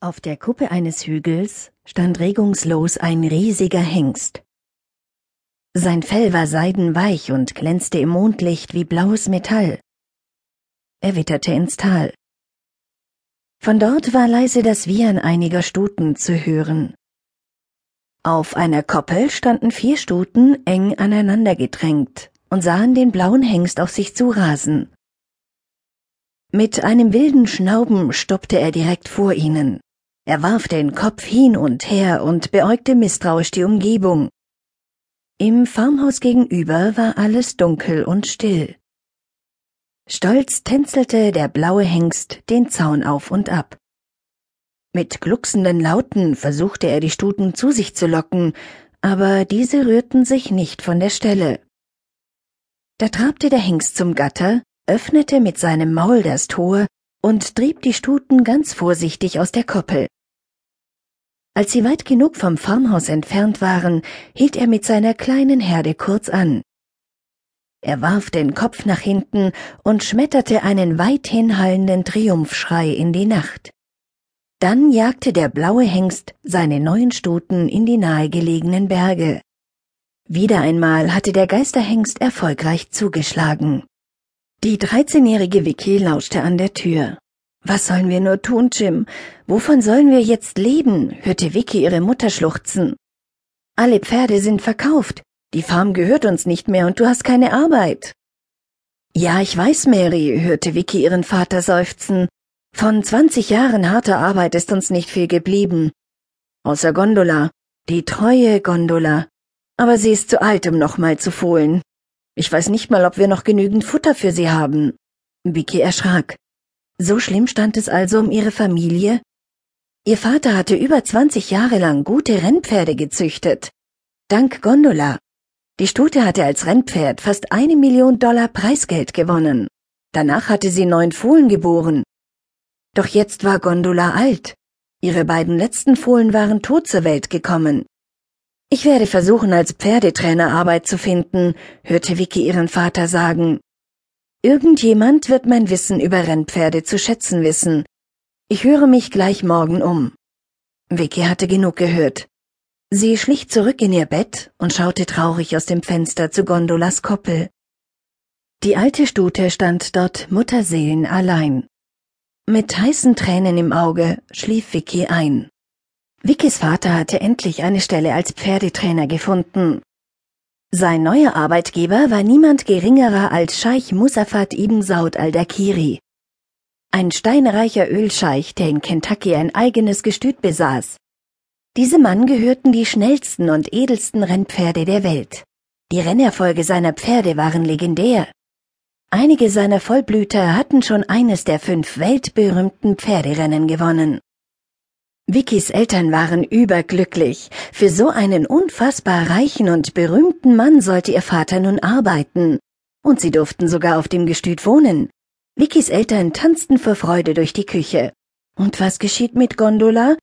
Auf der Kuppe eines Hügels stand regungslos ein riesiger Hengst. Sein Fell war seidenweich und glänzte im Mondlicht wie blaues Metall. Er witterte ins Tal. Von dort war leise das Wiehern einiger Stuten zu hören. Auf einer Koppel standen vier Stuten eng aneinander gedrängt und sahen den blauen Hengst auf sich zurasen. Mit einem wilden Schnauben stoppte er direkt vor ihnen. Er warf den Kopf hin und her und beäugte misstrauisch die Umgebung. Im Farmhaus gegenüber war alles dunkel und still. Stolz tänzelte der blaue Hengst den Zaun auf und ab. Mit glucksenden Lauten versuchte er die Stuten zu sich zu locken, aber diese rührten sich nicht von der Stelle. Da trabte der Hengst zum Gatter, öffnete mit seinem Maul das Tor und trieb die Stuten ganz vorsichtig aus der Koppel. Als sie weit genug vom Farmhaus entfernt waren, hielt er mit seiner kleinen Herde kurz an. Er warf den Kopf nach hinten und schmetterte einen weithin hallenden Triumphschrei in die Nacht. Dann jagte der blaue Hengst seine neuen Stuten in die nahegelegenen Berge. Wieder einmal hatte der Geisterhengst erfolgreich zugeschlagen. Die dreizehnjährige Vicky lauschte an der Tür. Was sollen wir nur tun, Jim? Wovon sollen wir jetzt leben? hörte Vicky ihre Mutter schluchzen. Alle Pferde sind verkauft. Die Farm gehört uns nicht mehr und du hast keine Arbeit. Ja, ich weiß, Mary, hörte Vicky ihren Vater seufzen. Von zwanzig Jahren harter Arbeit ist uns nicht viel geblieben. Außer Gondola. Die treue Gondola. Aber sie ist zu alt, um nochmal zu fohlen. Ich weiß nicht mal, ob wir noch genügend Futter für sie haben. Vicky erschrak. So schlimm stand es also um ihre Familie? Ihr Vater hatte über 20 Jahre lang gute Rennpferde gezüchtet. Dank Gondola. Die Stute hatte als Rennpferd fast eine Million Dollar Preisgeld gewonnen. Danach hatte sie neun Fohlen geboren. Doch jetzt war Gondola alt. Ihre beiden letzten Fohlen waren tot zur Welt gekommen. Ich werde versuchen, als Pferdetrainer Arbeit zu finden, hörte Vicky ihren Vater sagen. Irgendjemand wird mein Wissen über Rennpferde zu schätzen wissen. Ich höre mich gleich morgen um. Vicky hatte genug gehört. Sie schlich zurück in ihr Bett und schaute traurig aus dem Fenster zu Gondolas Koppel. Die alte Stute stand dort Mutterseelen allein. Mit heißen Tränen im Auge schlief Vicky ein. Vickys Vater hatte endlich eine Stelle als Pferdetrainer gefunden sein neuer Arbeitgeber war niemand geringerer als Scheich Musafat ibn Saud al-Dakiri. Ein steinreicher Ölscheich, der in Kentucky ein eigenes Gestüt besaß. Diesem Mann gehörten die schnellsten und edelsten Rennpferde der Welt. Die Rennerfolge seiner Pferde waren legendär. Einige seiner Vollblüter hatten schon eines der fünf weltberühmten Pferderennen gewonnen. Vickys Eltern waren überglücklich. Für so einen unfassbar reichen und berühmten Mann sollte ihr Vater nun arbeiten. Und sie durften sogar auf dem Gestüt wohnen. Vickys Eltern tanzten vor Freude durch die Küche. Und was geschieht mit Gondola?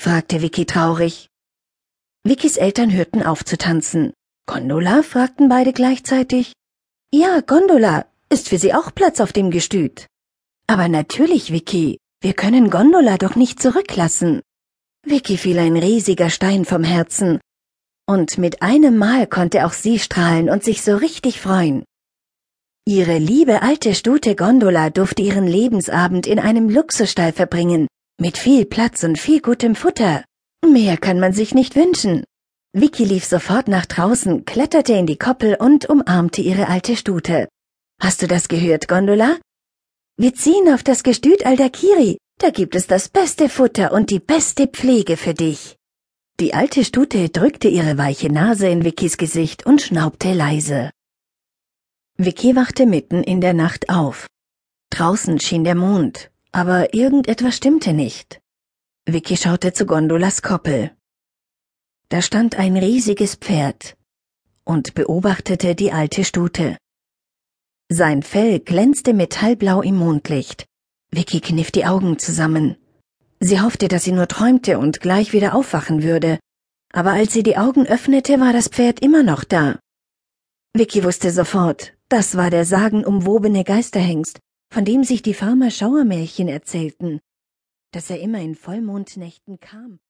fragte Vicky traurig. Vickys Eltern hörten auf zu tanzen. Gondola? fragten beide gleichzeitig. Ja, Gondola. Ist für sie auch Platz auf dem Gestüt. Aber natürlich, Vicky. Wir können Gondola doch nicht zurücklassen. Vicky fiel ein riesiger Stein vom Herzen. Und mit einem Mal konnte auch sie strahlen und sich so richtig freuen. Ihre liebe alte Stute Gondola durfte ihren Lebensabend in einem Luxusstall verbringen, mit viel Platz und viel gutem Futter. Mehr kann man sich nicht wünschen. Vicky lief sofort nach draußen, kletterte in die Koppel und umarmte ihre alte Stute. Hast du das gehört, Gondola? Wir ziehen auf das Gestüt Aldakiri. Da gibt es das beste Futter und die beste Pflege für dich. Die alte Stute drückte ihre weiche Nase in Vickys Gesicht und schnaubte leise. Vicky wachte mitten in der Nacht auf. Draußen schien der Mond, aber irgendetwas stimmte nicht. Vicky schaute zu Gondolas Koppel. Da stand ein riesiges Pferd und beobachtete die alte Stute. Sein Fell glänzte metallblau im Mondlicht. Vicky kniff die Augen zusammen. Sie hoffte, dass sie nur träumte und gleich wieder aufwachen würde. Aber als sie die Augen öffnete, war das Pferd immer noch da. Vicky wusste sofort, das war der sagenumwobene Geisterhengst, von dem sich die Farmer Schauermärchen erzählten. dass er immer in Vollmondnächten kam